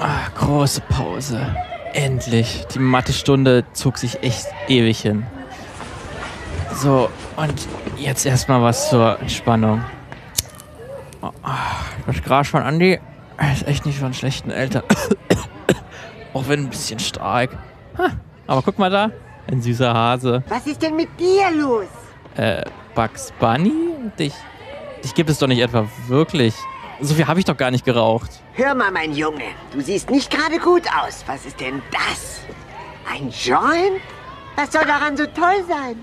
Ach, große Pause. Endlich. Die Mathestunde zog sich echt ewig hin. So, und jetzt erstmal was zur Entspannung. Das Gras von Andi ist echt nicht von schlechten Eltern. Auch wenn ein bisschen stark. Aber guck mal da, ein süßer Hase. Was ist denn mit dir los? Äh, Bugs Bunny? Dich, dich gibt es doch nicht etwa wirklich. So viel habe ich doch gar nicht geraucht. Hör mal, mein Junge, du siehst nicht gerade gut aus. Was ist denn das? Ein Joint? Was soll daran so toll sein?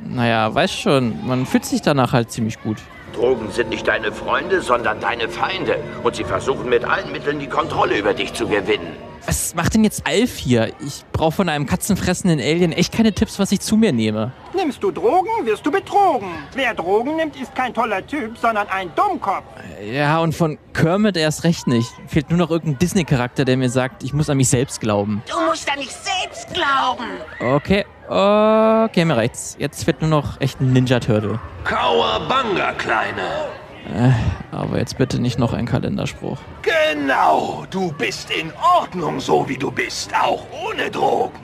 Naja, weißt schon, man fühlt sich danach halt ziemlich gut. Drogen sind nicht deine Freunde, sondern deine Feinde. Und sie versuchen mit allen Mitteln die Kontrolle über dich zu gewinnen. Was macht denn jetzt Alf hier? Ich brauche von einem katzenfressenden Alien echt keine Tipps, was ich zu mir nehme. Nimmst du Drogen, wirst du betrogen. Wer Drogen nimmt, ist kein toller Typ, sondern ein Dummkopf. Ja, und von Kermit erst recht nicht. Fehlt nur noch irgendein Disney-Charakter, der mir sagt, ich muss an mich selbst glauben. Du musst an dich selbst glauben. Okay, okay, mir reicht's. Jetzt fehlt nur noch echt ein Ninja-Turtle. Kauerbanga, Kleine. Äh, aber jetzt bitte nicht noch ein Kalenderspruch. Genau, du bist in Ordnung, so wie du bist, auch ohne Drogen.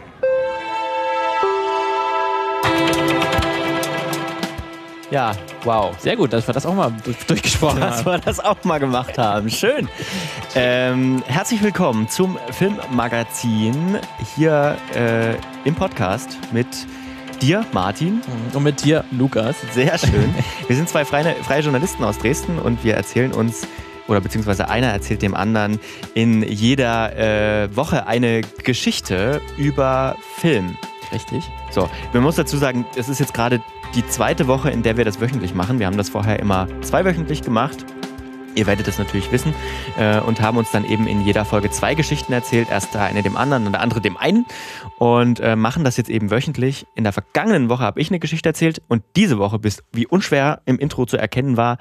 Ja, wow. Sehr gut, dass wir das auch mal durchgesprochen dass haben. wir das auch mal gemacht haben. Schön. Ähm, herzlich willkommen zum Filmmagazin hier äh, im Podcast mit dir, Martin. Und mit dir, Lukas. Sehr schön. Wir sind zwei freie, freie Journalisten aus Dresden und wir erzählen uns, oder beziehungsweise einer erzählt dem anderen in jeder äh, Woche eine Geschichte über Film. Richtig. So, man muss dazu sagen, es ist jetzt gerade die zweite Woche, in der wir das wöchentlich machen. Wir haben das vorher immer zweiwöchentlich gemacht. Ihr werdet es natürlich wissen äh, und haben uns dann eben in jeder Folge zwei Geschichten erzählt. Erst der eine dem anderen und der andere dem einen und äh, machen das jetzt eben wöchentlich. In der vergangenen Woche habe ich eine Geschichte erzählt und diese Woche bist, wie unschwer im Intro zu erkennen war,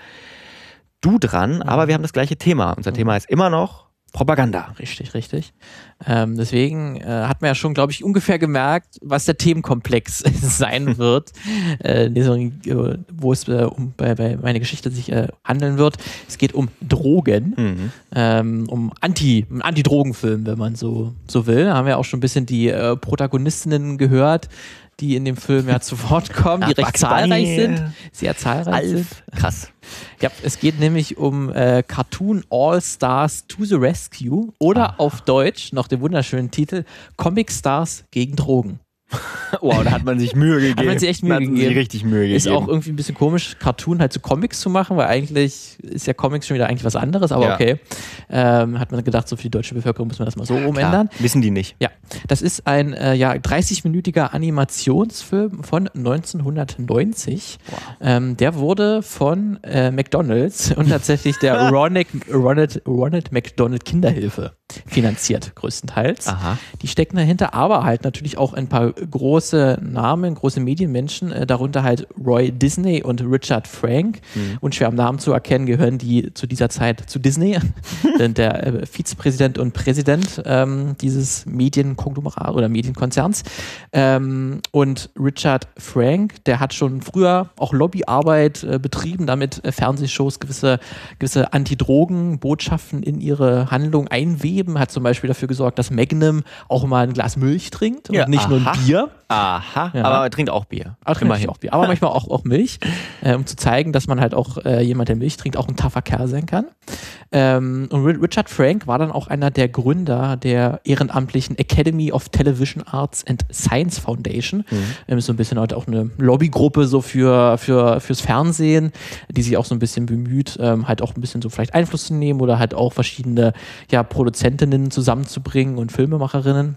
du dran. Aber wir haben das gleiche Thema. Unser Thema ist immer noch Propaganda. Richtig, richtig. Ähm, deswegen äh, hat man ja schon, glaube ich, ungefähr gemerkt, was der Themenkomplex sein wird, äh, wo es äh, um, bei, bei meine Geschichte sich äh, handeln wird. Es geht um Drogen, Mhm. ähm, um Anti, einen Anti-Drogen-Film, wenn man so, so will. Da haben wir auch schon ein bisschen die äh, Protagonistinnen gehört, die in dem Film ja zu Wort kommen, die recht zahlreich sind, sehr zahlreich sind. Alf. Krass. Ja, es geht nämlich um äh, Cartoon All Stars to the Rescue oder auf Deutsch noch den wunderschönen Titel Comic Stars gegen Drogen. Wow, da hat man sich Mühe gegeben. Hat man sich echt Mühe man sich gegeben. richtig Mühe gegeben. Ist auch irgendwie ein bisschen komisch, Cartoon halt zu Comics zu machen, weil eigentlich ist ja Comics schon wieder eigentlich was anderes, aber Ja. okay. Ähm, hat man gedacht, so für die deutsche Bevölkerung muss man das mal so umändern. Klar, wissen die nicht. Ja, das ist ein äh, ja, 30-minütiger Animationsfilm von 1990. Ähm, der wurde von äh, McDonalds und tatsächlich der Ronald, Ronald, Ronald McDonald Kinderhilfe finanziert, größtenteils. Aha. Die stecken dahinter, aber halt natürlich auch ein paar große Namen, große Medienmenschen, äh, darunter halt Roy Disney und Richard Frank. Und schwer am Namen zu erkennen, gehören die zu dieser Zeit zu Disney, denn der äh, Vizepräsident und Präsident ähm, dieses Medienkonglomerat oder Medienkonzerns. Ähm, und Richard Frank, der hat schon früher auch Lobbyarbeit äh, betrieben, damit äh, Fernsehshows gewisse, gewisse Anti-Drogen-Botschaften in ihre Handlung einweben, hat zum Beispiel dafür gesorgt, dass Magnum auch mal ein Glas Milch trinkt und Ja, nicht nur aha. ein Bier. Aha, Ja. aber er trinkt auch Bier. Aber, Immerhin. Auch Bier. aber manchmal auch, auch Milch, äh, um zu zeigen, dass man halt auch äh, jemand, der Milch trinkt, auch ein taffer Kerl sein kann. Ähm, und Ri- Richard Frank war dann auch einer der Gründer der ehrenamtlichen Academy of Television Arts and Science Foundation. Ähm, ist so ein bisschen halt auch eine Lobbygruppe so für, für, fürs Fernsehen, die sich auch so ein bisschen bemüht, ähm, halt auch ein bisschen so vielleicht Einfluss zu nehmen oder halt auch verschiedene ja, Produzentinnen zusammenzubringen und Filmemacherinnen.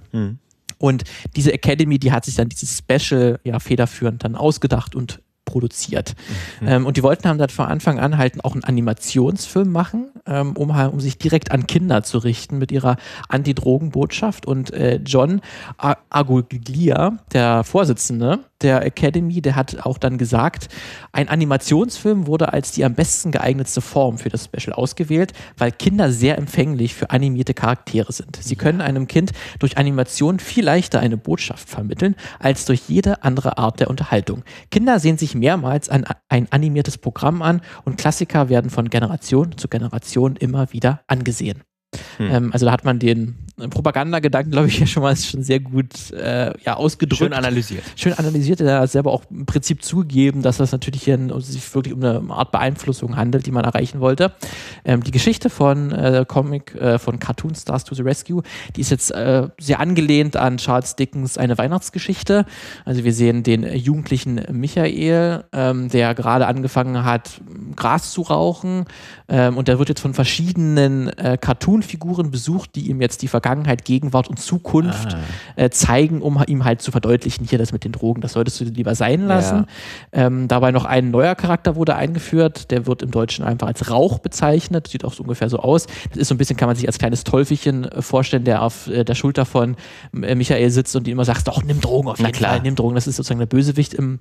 Und diese Academy, die hat sich dann dieses Special ja federführend dann ausgedacht und produziert. Ähm, und die wollten haben dann von Anfang an halt auch einen Animationsfilm machen, ähm, um, um sich direkt an Kinder zu richten mit ihrer Anti-Drogen-Botschaft. Und äh, John Aguglia, der Vorsitzende der Academy, der hat auch dann gesagt, ein Animationsfilm wurde als die am besten geeignetste Form für das Special ausgewählt, weil Kinder sehr empfänglich für animierte Charaktere sind. Sie können einem Kind durch Animation viel leichter eine Botschaft vermitteln, als durch jede andere Art der Unterhaltung. Kinder sehen sich mehrmals ein, ein animiertes Programm an und Klassiker werden von Generation zu Generation immer wieder angesehen. Hm. Ähm, also da hat man den Propagandagedanken, glaube ich, ja schon mal schon sehr gut äh, ja, ausgedrückt. Schön analysiert. Schön analysiert. Er hat selber auch im Prinzip zugegeben, dass das natürlich hier ein, sich wirklich um eine Art Beeinflussung handelt, die man erreichen wollte. Ähm, die Geschichte von äh, Comic, äh, von Cartoon Stars to the Rescue, die ist jetzt äh, sehr angelehnt an Charles Dickens eine Weihnachtsgeschichte. Also wir sehen den jugendlichen Michael, ähm, der gerade angefangen hat, Gras zu rauchen. Ähm, und der wird jetzt von verschiedenen äh, Cartoon-Figuren besucht, die ihm jetzt die Vergangenheit, Gegenwart und Zukunft ah. äh, zeigen, um ihm halt zu verdeutlichen, hier das mit den Drogen, das solltest du lieber sein lassen. Ja. Ähm, dabei noch ein neuer Charakter wurde eingeführt, der wird im Deutschen einfach als Rauch bezeichnet, sieht auch so ungefähr so aus. Das ist so ein bisschen, kann man sich als kleines Teufelchen äh, vorstellen, der auf äh, der Schulter von Michael sitzt und die immer sagt, doch, nimm Drogen auf jeden Fall, nimm Drogen. Das ist sozusagen der Bösewicht im,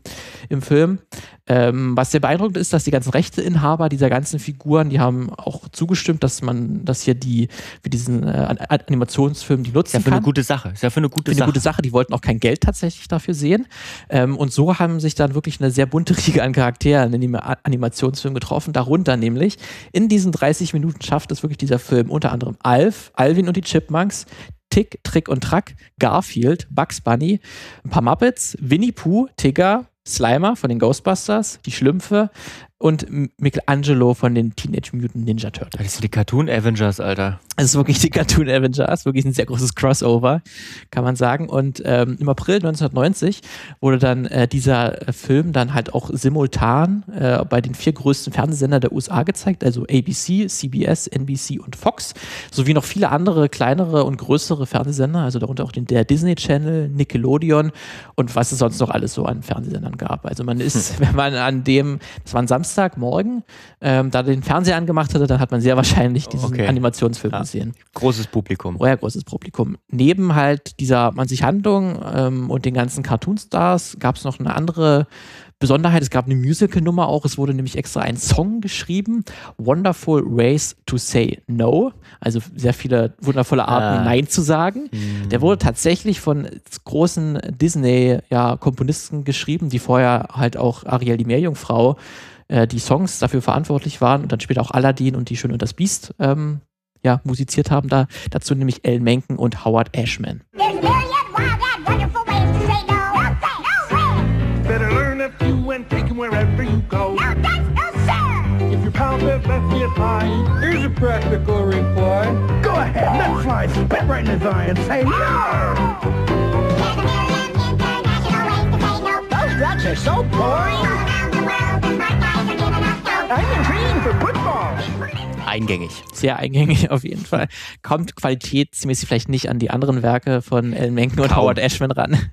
im Film. Ähm, was sehr beeindruckend ist, dass die ganzen Rechteinhaber dieser ganzen Figuren, die haben auch zugestimmt, dass man, dass hier die, für diesen äh, Animationsfilm die nutzen ist ja für kann. eine gute Sache. Ist ja für eine gute für Sache. Eine gute Sache. Die wollten auch kein Geld tatsächlich dafür sehen. Ähm, und so haben sich dann wirklich eine sehr bunte Riege an Charakteren in dem Animationsfilm getroffen. Darunter nämlich in diesen 30 Minuten schafft es wirklich dieser Film unter anderem Alf, Alvin und die Chipmunks, Tick, Trick und Track, Garfield, Bugs Bunny, ein paar Muppets, Winnie Pooh, Tigger, Slimer von den Ghostbusters, die Schlümpfe, und Michelangelo von den Teenage Mutant Ninja Turtles. Das sind die Cartoon Avengers, Alter. Es ist wirklich die Cartoon Avengers, wirklich ein sehr großes Crossover, kann man sagen. Und ähm, im April 1990 wurde dann äh, dieser Film dann halt auch simultan äh, bei den vier größten Fernsehsendern der USA gezeigt, also ABC, CBS, NBC und Fox, sowie noch viele andere kleinere und größere Fernsehsender, also darunter auch den der Disney Channel, Nickelodeon und was es sonst noch alles so an Fernsehsendern gab. Also man ist, hm. wenn man an dem, das war ein Samstag, Samstagmorgen ähm, da den Fernseher angemacht hatte, dann hat man sehr wahrscheinlich diesen okay. Animationsfilm ja. gesehen. Großes Publikum. Oh ja, großes Publikum. Neben halt dieser man sich Handlung ähm, und den ganzen Cartoon-Stars gab es noch eine andere Besonderheit, es gab eine Musical-Nummer auch, es wurde nämlich extra ein Song geschrieben, Wonderful Ways to Say No, also sehr viele wundervolle Arten, ah. Nein zu sagen. Mhm. Der wurde tatsächlich von großen Disney-Komponisten ja, geschrieben, die vorher halt auch Ariel die Meerjungfrau äh, die Songs dafür verantwortlich waren und dann später auch Aladdin und die Schön und das Biest ähm, ja, musiziert haben. Da, dazu nämlich Ellen Menken und Howard Ashman. wherever you go. No, that's no sir! If your pal says let's get high, here's a practical reply. Go ahead, let's fly, spit right in his eye and say no! Drugs are so boring! Eingängig. Sehr eingängig auf jeden Fall. Kommt qualitätsmäßig vielleicht nicht an die anderen Werke von Ellen Menken und Howard Ashman ran.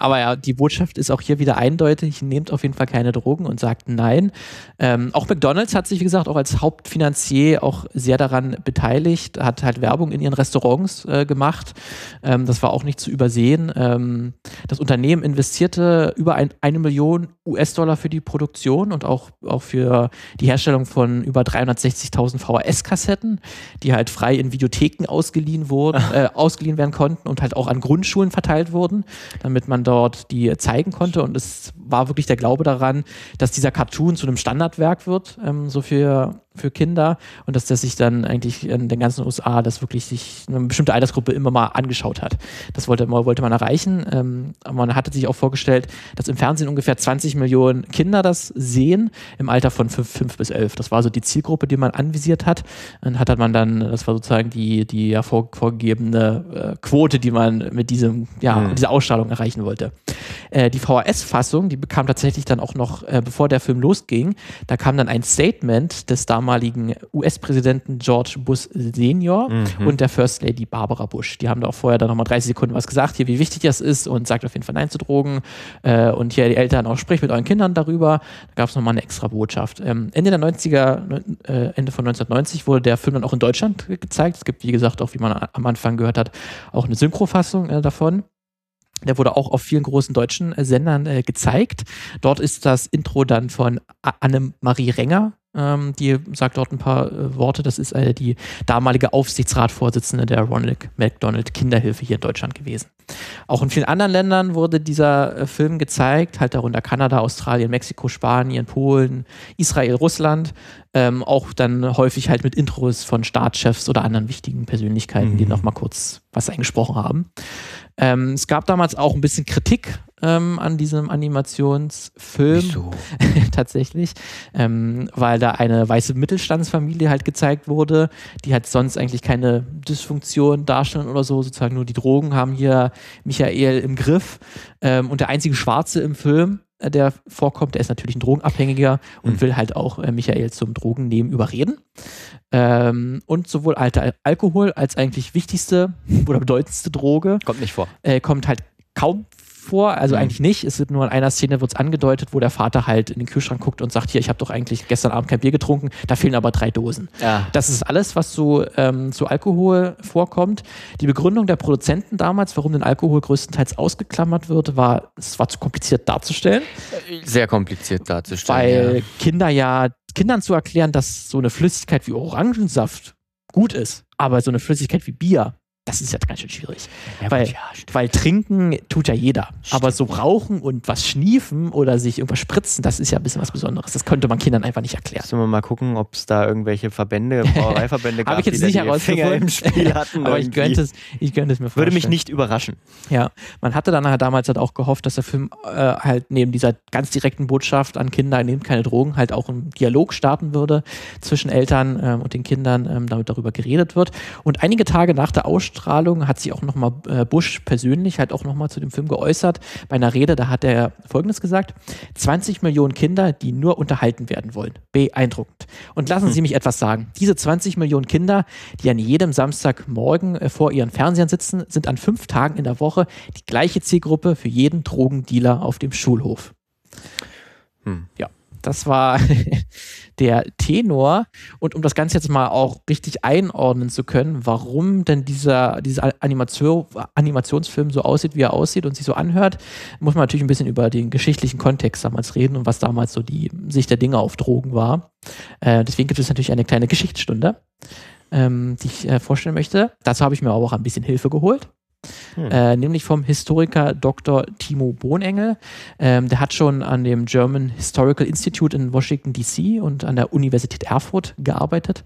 Aber ja, die Botschaft ist auch hier wieder eindeutig. Nehmt auf jeden Fall keine Drogen und sagt nein. Ähm, auch McDonalds hat sich, wie gesagt, auch als Hauptfinanzier auch sehr daran beteiligt, hat halt Werbung in ihren Restaurants äh, gemacht. Ähm, das war auch nicht zu übersehen. Ähm, das Unternehmen investierte über ein, eine Million US-Dollar für die Produktion und auch, auch für die Herstellung von über 360.000 VHS-Kassetten, die halt frei in Videotheken ausgeliehen wurden, äh, ausgeliehen werden konnten und halt auch an Grundschulen verteilt wurden, damit man dort die zeigen konnte. Und es war wirklich der Glaube daran, dass dieser Cartoon zu einem Standardwerk wird, ähm, so für für Kinder und dass das sich dann eigentlich in den ganzen USA das wirklich sich eine bestimmte Altersgruppe immer mal angeschaut hat. Das wollte, wollte man erreichen. Ähm, man hatte sich auch vorgestellt, dass im Fernsehen ungefähr 20 Millionen Kinder das sehen im Alter von 5, 5 bis 11. Das war so die Zielgruppe, die man anvisiert hat. Dann hat man dann, das war sozusagen die, die ja vor, vorgegebene äh, Quote, die man mit diesem, ja, mhm. dieser Ausstrahlung erreichen wollte. Äh, die VHS-Fassung, die bekam tatsächlich dann auch noch, äh, bevor der Film losging, da kam dann ein Statement des damaligen damaligen US-Präsidenten George Bush Senior mhm. und der First Lady Barbara Bush. Die haben da auch vorher dann nochmal 30 Sekunden was gesagt, hier, wie wichtig das ist und sagt auf jeden Fall Nein zu Drogen. Äh, und hier die Eltern auch, spricht mit euren Kindern darüber. Da gab es nochmal eine extra Botschaft. Ähm, Ende der 90er, äh, Ende von 1990 wurde der Film dann auch in Deutschland gezeigt. Es gibt, wie gesagt, auch wie man am Anfang gehört hat, auch eine Synchrofassung äh, davon. Der wurde auch auf vielen großen deutschen äh, Sendern äh, gezeigt. Dort ist das Intro dann von Anne-Marie Renger ähm, die sagt dort ein paar äh, Worte. Das ist äh, die damalige Aufsichtsratsvorsitzende der Ronald McDonald Kinderhilfe hier in Deutschland gewesen. Auch in vielen anderen Ländern wurde dieser äh, Film gezeigt, halt darunter Kanada, Australien, Mexiko, Spanien, Polen, Israel, Russland. Ähm, auch dann häufig halt mit Intros von Staatschefs oder anderen wichtigen Persönlichkeiten, mhm. die nochmal kurz was eingesprochen haben. Ähm, es gab damals auch ein bisschen Kritik ähm, an diesem Animationsfilm. Wieso? Tatsächlich. Ähm, weil da eine weiße Mittelstandsfamilie halt gezeigt wurde, die halt sonst eigentlich keine Dysfunktion darstellen oder so. Sozusagen nur die Drogen haben hier Michael im Griff. Ähm, und der einzige Schwarze im Film, äh, der vorkommt, der ist natürlich ein Drogenabhängiger und mhm. will halt auch äh, Michael zum Drogennehmen überreden. Ähm, und sowohl alter Alkohol als eigentlich wichtigste oder bedeutendste Droge kommt nicht vor. Äh, kommt halt kaum vor, also mhm. eigentlich nicht. Es wird nur in einer Szene wird angedeutet, wo der Vater halt in den Kühlschrank guckt und sagt, hier, ich habe doch eigentlich gestern Abend kein Bier getrunken, da fehlen aber drei Dosen. Ja. Das ist alles, was zu, ähm, zu Alkohol vorkommt. Die Begründung der Produzenten damals, warum den Alkohol größtenteils ausgeklammert wird, war, es war zu kompliziert darzustellen. Sehr kompliziert darzustellen. Weil ja. Kinder ja, Kindern zu erklären, dass so eine Flüssigkeit wie Orangensaft gut ist, aber so eine Flüssigkeit wie Bier das ist jetzt ganz schön schwierig. Ja, weil, ja, weil trinken tut ja jeder. Stimmt. Aber so rauchen und was schniefen oder sich irgendwas spritzen, das ist ja ein bisschen was Besonderes. Das könnte man Kindern einfach nicht erklären. Müssen wir mal gucken, ob es da irgendwelche Verbände, Brauereiverbände gab, ich jetzt die nicht die Finger im Spiel hatten. Aber ich könnte, es, ich könnte es mir vorstellen. Würde mich nicht überraschen. Ja, man hatte dann halt damals halt auch gehofft, dass der Film äh, halt neben dieser ganz direkten Botschaft an Kinder, nehmt keine Drogen, halt auch einen Dialog starten würde zwischen Eltern ähm, und den Kindern, ähm, damit darüber geredet wird. Und einige Tage nach der Ausstrahlung Ausstrahlung hat sich auch nochmal äh, Bush persönlich halt auch nochmal zu dem Film geäußert. Bei einer Rede, da hat er Folgendes gesagt. 20 Millionen Kinder, die nur unterhalten werden wollen. Beeindruckend. Und lassen hm. Sie mich etwas sagen. Diese 20 Millionen Kinder, die an jedem Samstagmorgen äh, vor ihren Fernsehern sitzen, sind an fünf Tagen in der Woche die gleiche Zielgruppe für jeden Drogendealer auf dem Schulhof. Hm. Ja, das war der Tenor. Und um das Ganze jetzt mal auch richtig einordnen zu können, warum denn dieser, dieser Animation, Animationsfilm so aussieht, wie er aussieht und sich so anhört, muss man natürlich ein bisschen über den geschichtlichen Kontext damals reden und was damals so die Sicht der Dinge auf Drogen war. Äh, deswegen gibt es natürlich eine kleine Geschichtsstunde, ähm, die ich äh, vorstellen möchte. Dazu habe ich mir aber auch ein bisschen Hilfe geholt. Hm. Äh, nämlich vom Historiker Dr. Timo Bohnengel. Ähm, der hat schon an dem German Historical Institute in Washington DC und an der Universität Erfurt gearbeitet.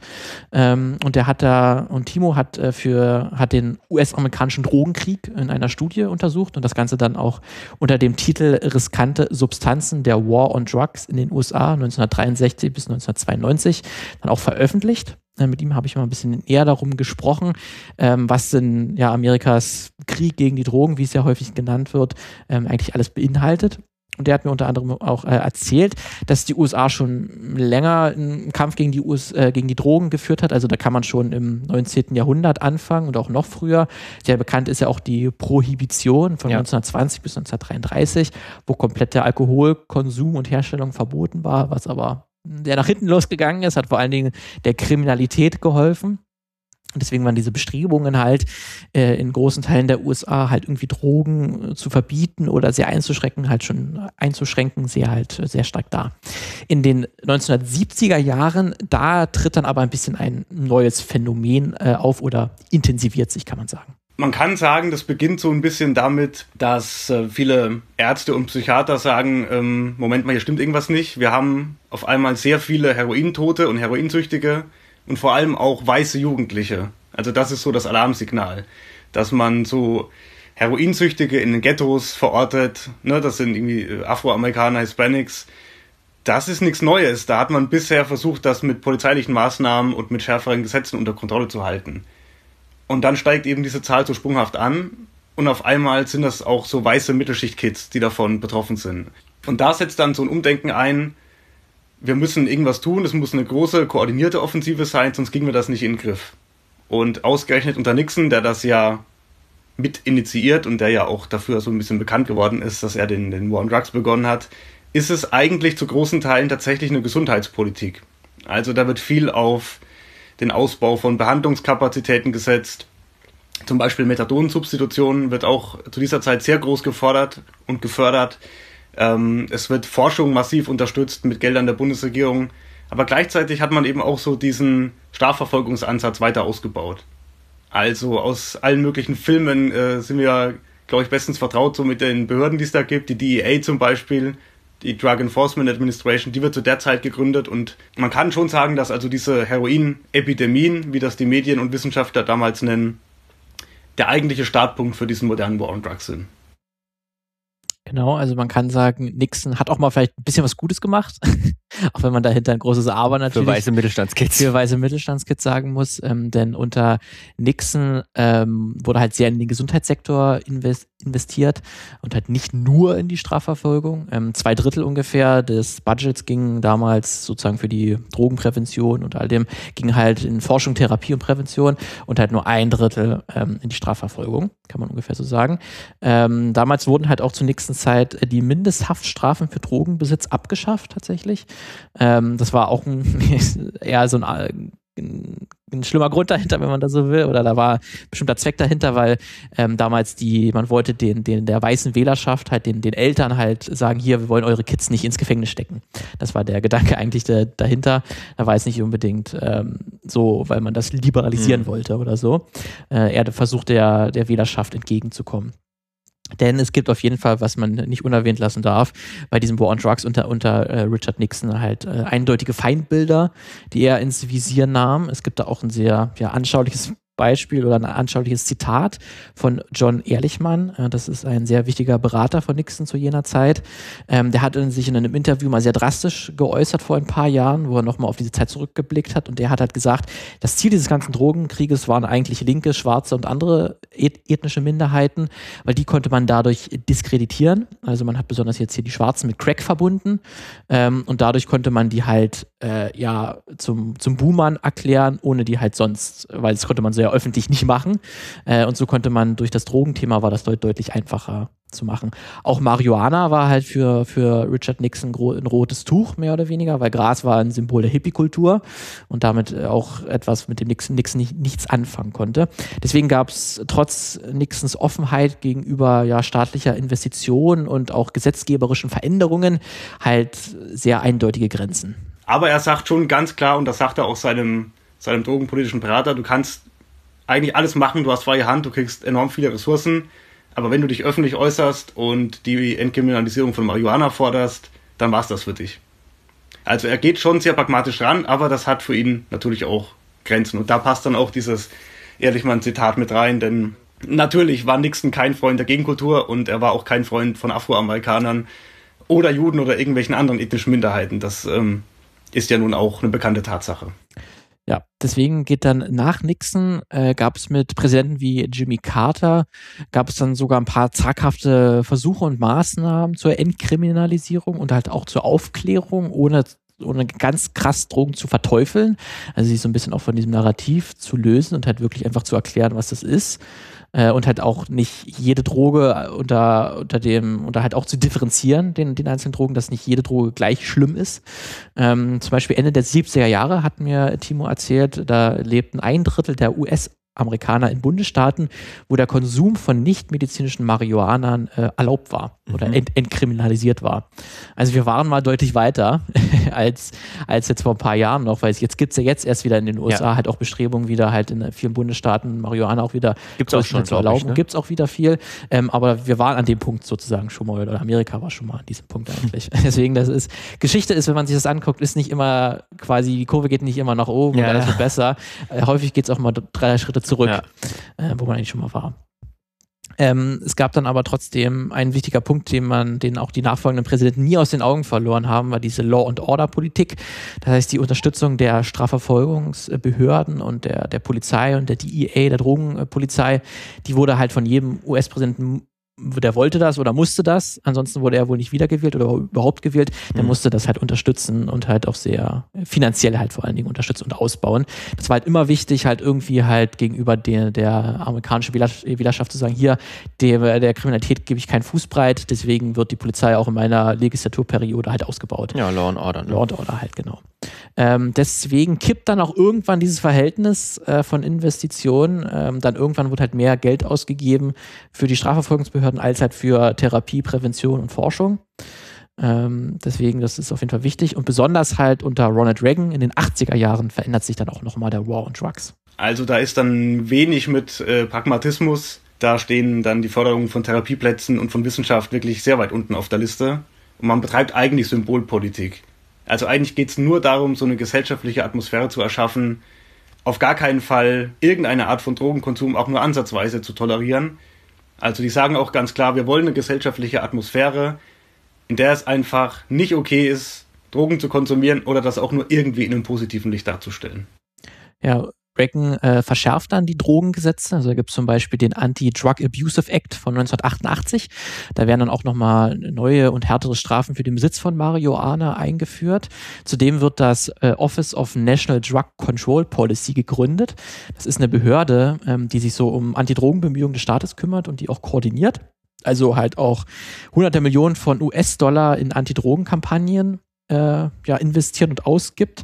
Ähm, und der hat da, und Timo hat äh, für, hat den US-amerikanischen Drogenkrieg in einer Studie untersucht und das Ganze dann auch unter dem Titel Riskante Substanzen der War on Drugs in den USA 1963 bis 1992 dann auch veröffentlicht. Äh, mit ihm habe ich mal ein bisschen eher darum gesprochen, ähm, was denn ja Amerikas Krieg gegen die Drogen, wie es ja häufig genannt wird, ähm, eigentlich alles beinhaltet. Und der hat mir unter anderem auch äh, erzählt, dass die USA schon länger einen Kampf gegen die, US, äh, gegen die Drogen geführt hat. Also da kann man schon im 19. Jahrhundert anfangen und auch noch früher. Sehr bekannt ist ja auch die Prohibition von ja. 1920 bis 1933, wo komplett der Alkoholkonsum und Herstellung verboten war, was aber der nach hinten losgegangen ist, hat vor allen Dingen der Kriminalität geholfen. Und deswegen waren diese Bestrebungen halt äh, in großen Teilen der USA halt irgendwie Drogen äh, zu verbieten oder sehr einzuschränken, halt schon einzuschränken, sehr halt äh, sehr stark da. In den 1970er Jahren, da tritt dann aber ein bisschen ein neues Phänomen äh, auf oder intensiviert sich, kann man sagen. Man kann sagen, das beginnt so ein bisschen damit, dass äh, viele Ärzte und Psychiater sagen, ähm, Moment mal, hier stimmt irgendwas nicht. Wir haben auf einmal sehr viele Herointote und Heroinsüchtige und vor allem auch weiße Jugendliche. Also das ist so das Alarmsignal, dass man so Heroinsüchtige in den Ghettos verortet, ne, das sind irgendwie äh, Afroamerikaner, Hispanics. Das ist nichts Neues. Da hat man bisher versucht, das mit polizeilichen Maßnahmen und mit schärferen Gesetzen unter Kontrolle zu halten. Und dann steigt eben diese Zahl so sprunghaft an und auf einmal sind das auch so weiße Mittelschicht-Kids, die davon betroffen sind. Und da setzt dann so ein Umdenken ein, wir müssen irgendwas tun, es muss eine große, koordinierte Offensive sein, sonst kriegen wir das nicht in den Griff. Und ausgerechnet unter Nixon, der das ja mit initiiert und der ja auch dafür so ein bisschen bekannt geworden ist, dass er den, den War on Drugs begonnen hat, ist es eigentlich zu großen Teilen tatsächlich eine Gesundheitspolitik. Also da wird viel auf den Ausbau von Behandlungskapazitäten gesetzt. Zum Beispiel Methadonsubstitution wird auch zu dieser Zeit sehr groß gefordert und gefördert. Ähm, es wird Forschung massiv unterstützt mit Geldern der Bundesregierung. Aber gleichzeitig hat man eben auch so diesen Strafverfolgungsansatz weiter ausgebaut. Also aus allen möglichen Filmen äh, sind wir glaube ich, bestens vertraut, so mit den Behörden, die es da gibt, die DEA zum Beispiel, die Drug Enforcement Administration, die wird zu der Zeit gegründet und man kann schon sagen, dass also diese Heroin-Epidemien, wie das die Medien und Wissenschaftler damals nennen, der eigentliche Startpunkt für diesen modernen War on Drugs sind. Genau, also man kann sagen, Nixon hat auch mal vielleicht ein bisschen was Gutes gemacht, auch wenn man dahinter ein großes Aber natürlich für weiße Mittelstandskids für weiße Mittelstandskids sagen muss, ähm, denn unter Nixon ähm, wurde halt sehr in den Gesundheitssektor invest investiert und halt nicht nur in die Strafverfolgung. Ähm, zwei Drittel ungefähr des Budgets gingen damals sozusagen für die Drogenprävention und all dem ging halt in Forschung, Therapie und Prävention und halt nur ein Drittel ähm, in die Strafverfolgung, kann man ungefähr so sagen. Ähm, damals wurden halt auch zur nächsten Zeit die Mindesthaftstrafen für Drogenbesitz abgeschafft tatsächlich. Ähm, das war auch ein, eher so ein ein, ein, schlimmer Grund dahinter, wenn man das so will, oder da war ein bestimmter Zweck dahinter, weil ähm, damals die, man wollte den, den der weißen Wählerschaft halt den, den Eltern halt sagen, hier, wir wollen eure Kids nicht ins Gefängnis stecken. Das war der Gedanke eigentlich der, dahinter. Da war es nicht unbedingt ähm, so, weil man das liberalisieren mhm. wollte oder so. Äh, er versucht der, der Wählerschaft entgegenzukommen. Denn es gibt auf jeden Fall, was man nicht unerwähnt lassen darf, bei diesem War on Drugs unter, unter äh, Richard Nixon halt äh, eindeutige Feindbilder, die er ins Visier nahm. Es gibt da auch ein sehr ja, anschauliches Beispiel oder ein anschauliches Zitat von John Ehrlichmann. Äh, das ist ein sehr wichtiger Berater von Nixon zu jener Zeit. Ähm, der hat sich in einem Interview mal sehr drastisch geäußert vor ein paar Jahren, wo er nochmal auf diese Zeit zurückgeblickt hat. Und der hat halt gesagt, das Ziel dieses ganzen Drogenkrieges waren eigentlich linke, schwarze und andere ethnische Minderheiten, weil die konnte man dadurch diskreditieren. Also man hat besonders jetzt hier die Schwarzen mit Crack verbunden. Ähm, und dadurch konnte man die halt äh, ja zum, zum Buhmann erklären, ohne die halt sonst, weil das konnte man so ja öffentlich nicht machen. Äh, und so konnte man durch das Drogenthema war das deut deutlich einfacher zu machen. Auch Marihuana war halt für, für Richard Nixon ein rotes Tuch, mehr oder weniger, weil Gras war ein Symbol der Hippie-Kultur und damit auch etwas, mit dem Nixon, Nixon nicht, nichts anfangen konnte. Deswegen gab es trotz Nixons Offenheit gegenüber ja, staatlicher Investitionen und auch gesetzgeberischen Veränderungen halt sehr eindeutige Grenzen. Aber er sagt schon ganz klar, und das sagt er auch seinem, seinem drogenpolitischen Berater, du kannst eigentlich alles machen, du hast freie Hand, du kriegst enorm viele Ressourcen, aber wenn du dich öffentlich äußerst und die Entkriminalisierung von Marihuana forderst, dann war es das für dich. Also er geht schon sehr pragmatisch ran, aber das hat für ihn natürlich auch Grenzen. Und da passt dann auch dieses, ehrlich mal ein Zitat mit rein, denn natürlich war Nixon kein Freund der Gegenkultur und er war auch kein Freund von Afroamerikanern oder Juden oder irgendwelchen anderen ethnischen Minderheiten. Das ähm, ist ja nun auch eine bekannte Tatsache. Ja, deswegen geht dann nach Nixon, äh, gab es mit Präsidenten wie Jimmy Carter, gab es dann sogar ein paar zaghafte Versuche und Maßnahmen zur Entkriminalisierung und halt auch zur Aufklärung, ohne ohne ganz krass Drogen zu verteufeln, also sich so ein bisschen auch von diesem Narrativ zu lösen und halt wirklich einfach zu erklären, was das ist äh, und halt auch nicht jede Droge unter, unter dem, oder halt auch zu differenzieren, den, den einzelnen Drogen, dass nicht jede Droge gleich schlimm ist. Ähm, zum Beispiel Ende der 70er Jahre hat mir Timo erzählt, da lebten ein Drittel der US- Amerikaner in Bundesstaaten, wo der Konsum von nichtmedizinischen Marihuanern äh, erlaubt war oder mhm. ent entkriminalisiert war. Also wir waren mal deutlich weiter als, als jetzt vor ein paar Jahren noch, weil jetzt gibt es ja jetzt erst wieder in den USA ja. halt auch Bestrebungen wieder halt in vielen Bundesstaaten Marihuana auch wieder gibt's auch schon, zu erlauben. Ne? Gibt es auch wieder viel, ähm, aber wir waren an dem Punkt sozusagen schon mal, oder Amerika war schon mal an diesem Punkt eigentlich. Deswegen, das ist, Geschichte ist, wenn man sich das anguckt, ist nicht immer quasi, die Kurve geht nicht immer nach oben ja, und alles wird besser. Äh, häufig geht es auch mal drei Schritte zurück, ja. äh, wo man eigentlich schon mal war. Ähm, es gab dann aber trotzdem einen wichtiger Punkt, den man, den auch die nachfolgenden Präsidenten nie aus den Augen verloren haben, war diese Law and Order Politik. Das heißt, die Unterstützung der Strafverfolgungsbehörden und der, der Polizei und der DEA, der Drogenpolizei, die wurde halt von jedem US-Präsidenten der wollte das oder musste das, ansonsten wurde er wohl nicht wiedergewählt oder überhaupt gewählt, der mhm. musste das halt unterstützen und halt auch sehr finanziell halt vor allen Dingen unterstützen und ausbauen. Das war halt immer wichtig, halt irgendwie halt gegenüber der, der amerikanischen Wählerschaft zu sagen, hier, der, der Kriminalität gebe ich keinen Fußbreit, deswegen wird die Polizei auch in meiner Legislaturperiode halt ausgebaut. Ja, Law and Order. Ne? Law and Order halt, genau. Ähm, deswegen kippt dann auch irgendwann dieses Verhältnis äh, von Investitionen. Ähm, dann irgendwann wird halt mehr Geld ausgegeben für die Strafverfolgungsbehörden als halt für Therapie, Prävention und Forschung. Ähm, deswegen, das ist auf jeden Fall wichtig. Und besonders halt unter Ronald Reagan in den 80er Jahren verändert sich dann auch nochmal der War on Drugs. Also da ist dann wenig mit äh, Pragmatismus Da stehen dann die Förderungen von Therapieplätzen und von Wissenschaft wirklich sehr weit unten auf der Liste. Und man betreibt eigentlich Symbolpolitik. Also eigentlich geht es nur darum, so eine gesellschaftliche Atmosphäre zu erschaffen, auf gar keinen Fall irgendeine Art von Drogenkonsum auch nur ansatzweise zu tolerieren. Also die sagen auch ganz klar, wir wollen eine gesellschaftliche Atmosphäre, in der es einfach nicht okay ist, Drogen zu konsumieren oder das auch nur irgendwie in einem positiven Licht darzustellen. Ja, Reagan äh, verschärft dann die Drogengesetze. Also da gibt es zum Beispiel den Anti-Drug Abusive Act von 1988. Da werden dann auch nochmal neue und härtere Strafen für den Besitz von Marihuana eingeführt. Zudem wird das äh, Office of National Drug Control Policy gegründet. Das ist eine Behörde, ähm, die sich so um Antidrogenbemühungen des Staates kümmert und die auch koordiniert. Also halt auch hunderte Millionen von US-Dollar in Antidrogenkampagnen äh, ja, investiert und ausgibt,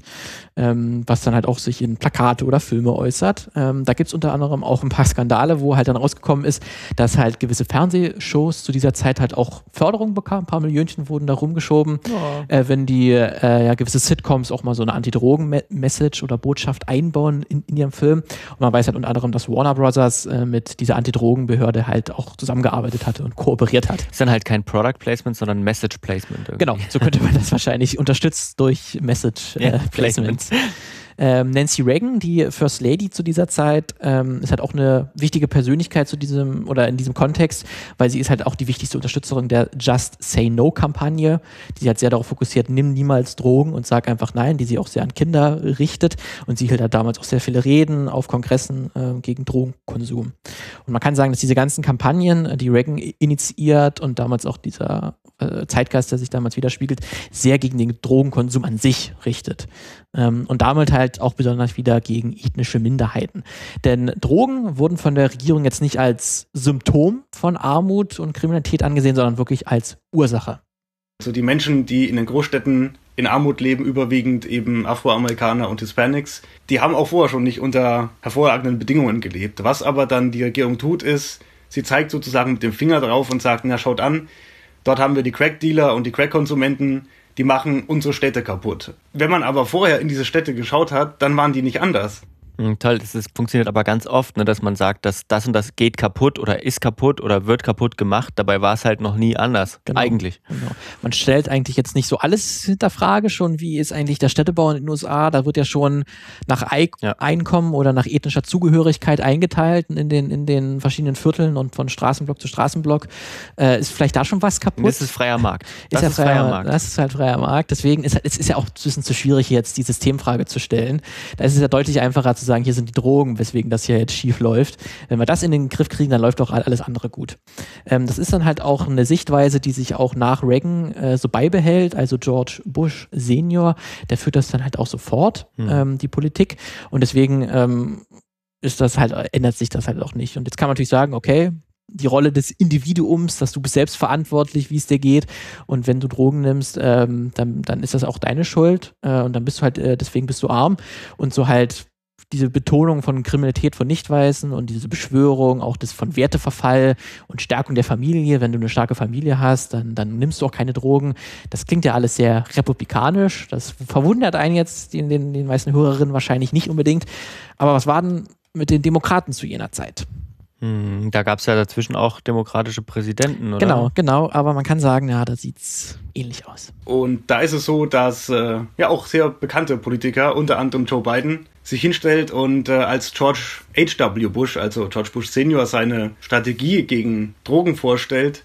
ähm, was dann halt auch sich in Plakate oder Filme äußert. Ähm, da gibt es unter anderem auch ein paar Skandale, wo halt dann rausgekommen ist, dass halt gewisse Fernsehshows zu dieser Zeit halt auch Förderung bekamen. Ein paar Millionchen wurden da rumgeschoben, ja. äh, wenn die äh, ja, gewisse Sitcoms auch mal so eine Antidrogen-Message oder Botschaft einbauen in, in ihrem Film. Und man weiß halt unter anderem, dass Warner Brothers äh, mit dieser Antidrogenbehörde halt auch zusammengearbeitet hatte und kooperiert hat. Ist dann halt kein Product Placement, sondern Message Placement. Irgendwie. Genau, so könnte man das wahrscheinlich unterstützt durch Message äh, Placements. Ähm, Nancy Reagan, die First Lady zu dieser Zeit, ähm, ist halt auch eine wichtige Persönlichkeit zu diesem oder in diesem Kontext, weil sie ist halt auch die wichtigste Unterstützerin der Just Say No Kampagne, die sich halt sehr darauf fokussiert, nimm niemals Drogen und sag einfach nein, die sie auch sehr an Kinder richtet und sie hielt halt damals auch sehr viele Reden auf Kongressen äh, gegen Drogenkonsum. Und man kann sagen, dass diese ganzen Kampagnen, die Reagan initiiert und damals auch dieser äh, Zeitgeist, der sich damals widerspiegelt, sehr gegen den Drogenkonsum an sich richtet. Ähm, und damit halt auch besonders wieder gegen ethnische Minderheiten. Denn Drogen wurden von der Regierung jetzt nicht als Symptom von Armut und Kriminalität angesehen, sondern wirklich als Ursache. Also die Menschen, die in den Großstädten in Armut leben, überwiegend eben Afroamerikaner und Hispanics, die haben auch vorher schon nicht unter hervorragenden Bedingungen gelebt. Was aber dann die Regierung tut, ist, sie zeigt sozusagen mit dem Finger drauf und sagt, na schaut an, Dort haben wir die Crack-Dealer und die Crack-Konsumenten, die machen unsere Städte kaputt. Wenn man aber vorher in diese Städte geschaut hat, dann waren die nicht anders. Mhm, toll, das ist, funktioniert aber ganz oft, ne, dass man sagt, dass das und das geht kaputt oder ist kaputt oder wird kaputt gemacht. Dabei war es halt noch nie anders. Genau, eigentlich. Genau. Man stellt eigentlich jetzt nicht so alles hinter Frage schon, wie ist eigentlich der Städtebau in den USA. Da wird ja schon nach Ei ja. Einkommen oder nach ethnischer Zugehörigkeit eingeteilt in den, in den verschiedenen Vierteln und von Straßenblock zu Straßenblock. Äh, ist vielleicht da schon was kaputt? Das ist freier Markt. Das ist, ja ist freier, freier, Markt. Das ist halt freier Markt. Deswegen ist es ist ja auch ein bisschen zu schwierig, jetzt die Systemfrage zu stellen. Da ist es ja deutlich einfacher zu sagen, hier sind die Drogen, weswegen das hier jetzt schief läuft. Wenn wir das in den Griff kriegen, dann läuft auch alles andere gut. Ähm, das ist dann halt auch eine Sichtweise, die sich auch nach Reagan äh, so beibehält. Also George Bush Senior, der führt das dann halt auch sofort, mhm. ähm, die Politik. Und deswegen ähm, ist das halt, ändert sich das halt auch nicht. Und jetzt kann man natürlich sagen, okay, die Rolle des Individuums, dass du bist selbst verantwortlich, wie es dir geht. Und wenn du Drogen nimmst, ähm, dann, dann ist das auch deine Schuld. Äh, und dann bist du halt, äh, deswegen bist du arm. Und so halt diese Betonung von Kriminalität von Nichtweißen und diese Beschwörung, auch das von Werteverfall und Stärkung der Familie. Wenn du eine starke Familie hast, dann, dann nimmst du auch keine Drogen. Das klingt ja alles sehr republikanisch. Das verwundert einen jetzt, den, den, den meisten Hörerinnen wahrscheinlich nicht unbedingt. Aber was war denn mit den Demokraten zu jener Zeit? Hm, da gab es ja dazwischen auch demokratische Präsidenten, oder? Genau, genau, aber man kann sagen, ja, da sieht es ähnlich aus. Und da ist es so, dass äh, ja auch sehr bekannte Politiker, unter anderem Joe Biden, sich hinstellt und äh, als George H.W. Bush, also George Bush Senior, seine Strategie gegen Drogen vorstellt,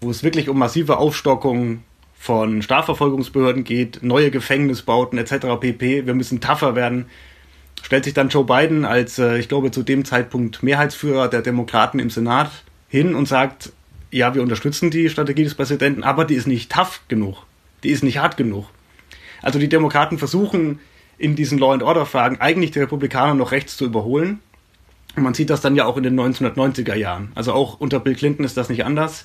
wo es wirklich um massive Aufstockung von Strafverfolgungsbehörden geht, neue Gefängnisbauten etc. pp. Wir müssen tougher werden stellt sich dann Joe Biden als, äh, ich glaube, zu dem Zeitpunkt Mehrheitsführer der Demokraten im Senat hin und sagt, ja, wir unterstützen die Strategie des Präsidenten, aber die ist nicht tough genug. Die ist nicht hart genug. Also die Demokraten versuchen in diesen Law and Order Fragen eigentlich die Republikaner noch rechts zu überholen. Und man sieht das dann ja auch in den 1990er Jahren. Also auch unter Bill Clinton ist das nicht anders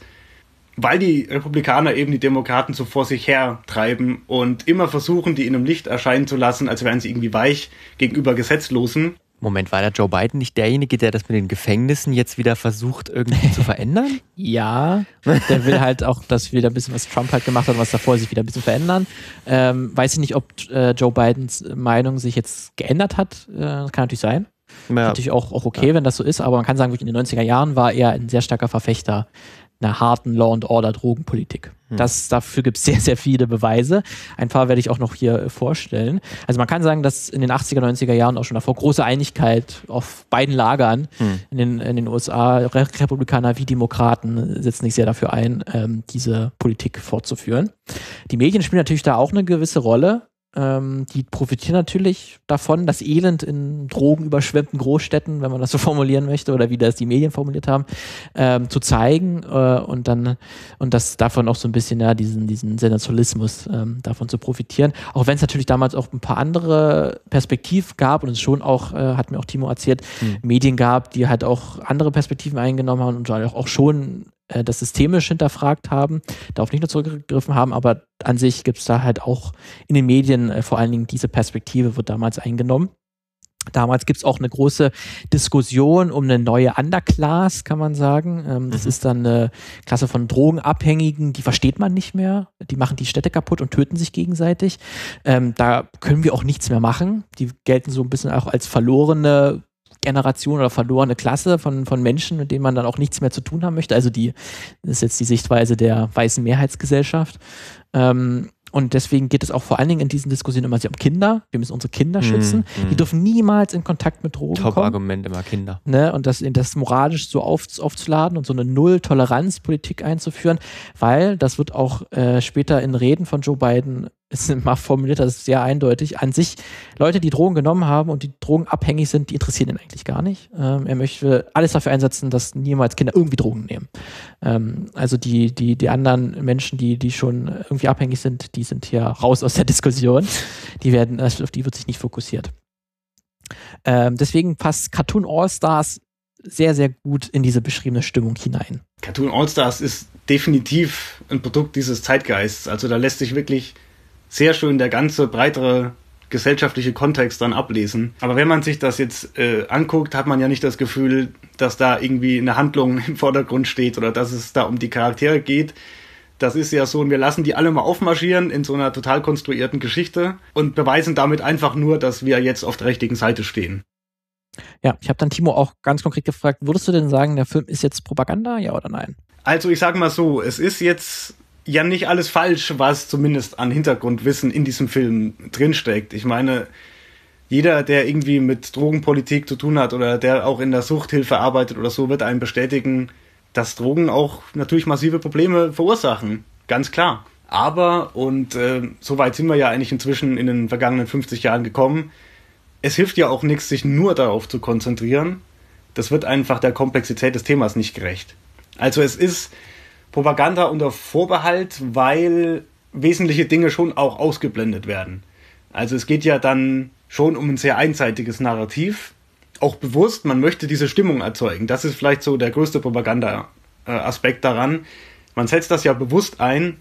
weil die Republikaner eben die Demokraten so vor sich her treiben und immer versuchen, die in einem Licht erscheinen zu lassen, als wären sie irgendwie weich gegenüber Gesetzlosen. Moment, war der Joe Biden nicht derjenige, der das mit den Gefängnissen jetzt wieder versucht, irgendwie zu verändern? Ja, der will halt auch, dass wieder ein bisschen, was Trump halt gemacht hat, was davor sich wieder ein bisschen verändern. Ähm, weiß ich nicht, ob äh, Joe Bidens Meinung sich jetzt geändert hat. Äh, kann natürlich sein. Ja. Natürlich auch, auch okay, ja. wenn das so ist, aber man kann sagen, in den 90er Jahren war er ein sehr starker Verfechter einer harten Law and Order Drogenpolitik. Hm. Das, dafür gibt es sehr, sehr viele Beweise. Ein paar werde ich auch noch hier äh, vorstellen. Also man kann sagen, dass in den 80er, 90er Jahren auch schon davor große Einigkeit auf beiden Lagern hm. in, den, in den USA, Republikaner wie Demokraten setzen sich sehr dafür ein, ähm, diese Politik fortzuführen. Die Medien spielen natürlich da auch eine gewisse Rolle. Ähm, die profitieren natürlich davon, das Elend in drogenüberschwemmten Großstädten, wenn man das so formulieren möchte, oder wie das die Medien formuliert haben, ähm, zu zeigen äh, und dann und das davon auch so ein bisschen ja diesen diesen Sensationalismus ähm, davon zu profitieren. Auch wenn es natürlich damals auch ein paar andere Perspektiven gab und es schon auch äh, hat mir auch Timo erzählt, mhm. Medien gab, die halt auch andere Perspektiven eingenommen haben und auch, auch schon äh, das systemisch hinterfragt haben, darauf nicht nur zurückgegriffen haben, aber an sich gibt es da halt auch in den Medien äh, vor allen Dingen diese Perspektive wird damals eingenommen. Damals gibt es auch eine große Diskussion um eine neue Underclass, kann man sagen. Ähm, das mhm. ist dann eine Klasse von Drogenabhängigen, die versteht man nicht mehr. Die machen die Städte kaputt und töten sich gegenseitig. Ähm, da können wir auch nichts mehr machen. Die gelten so ein bisschen auch als verlorene Generation oder verlorene Klasse von, von Menschen, mit denen man dann auch nichts mehr zu tun haben möchte. Also die, das ist jetzt die Sichtweise der weißen Mehrheitsgesellschaft. Ähm, und deswegen geht es auch vor allen Dingen in diesen Diskussionen immer sehr um Kinder. Wir müssen unsere Kinder mhm, schützen. Mm, mm. Die dürfen niemals in Kontakt mit Drogen Top kommen. Top-Argument immer Kinder. Ne? Und das, das moralisch so auf, aufzuladen und so eine Null-Toleranz-Politik einzuführen, weil das wird auch äh, später in Reden von Joe Biden ist mal formuliert, das ist sehr eindeutig. An sich, Leute, die Drogen genommen haben und die Drogen abhängig sind, die interessieren ihn eigentlich gar nicht. Ähm, er möchte alles dafür einsetzen, dass niemals Kinder irgendwie Drogen nehmen. Ähm, also die, die, die anderen Menschen, die, die schon irgendwie abhängig sind, die sind hier raus aus der Diskussion. Die werden, auf die wird sich nicht fokussiert. Ähm, deswegen passt Cartoon All Stars sehr, sehr gut in diese beschriebene Stimmung hinein. Cartoon All Stars ist definitiv ein Produkt dieses Zeitgeists. Also da lässt sich wirklich sehr schön der ganze breitere gesellschaftliche Kontext dann ablesen. Aber wenn man sich das jetzt äh, anguckt, hat man ja nicht das Gefühl, dass da irgendwie eine Handlung im Vordergrund steht oder dass es da um die Charaktere geht. Das ist ja so, und wir lassen die alle mal aufmarschieren in so einer total konstruierten Geschichte und beweisen damit einfach nur, dass wir jetzt auf der richtigen Seite stehen. Ja, ich habe dann Timo auch ganz konkret gefragt, würdest du denn sagen, der Film ist jetzt Propaganda, ja oder nein? Also ich sage mal so, es ist jetzt ja nicht alles falsch, was zumindest an Hintergrundwissen in diesem Film drinsteckt. Ich meine, jeder, der irgendwie mit Drogenpolitik zu tun hat oder der auch in der Suchthilfe arbeitet oder so, wird einem bestätigen, dass Drogen auch natürlich massive Probleme verursachen. Ganz klar. Aber, und äh, so weit sind wir ja eigentlich inzwischen in den vergangenen 50 Jahren gekommen, es hilft ja auch nichts, sich nur darauf zu konzentrieren. Das wird einfach der Komplexität des Themas nicht gerecht. Also es ist Propaganda unter Vorbehalt, weil wesentliche Dinge schon auch ausgeblendet werden. Also es geht ja dann schon um ein sehr einseitiges Narrativ, auch bewusst, man möchte diese Stimmung erzeugen. Das ist vielleicht so der größte Propaganda-Aspekt daran. Man setzt das ja bewusst ein,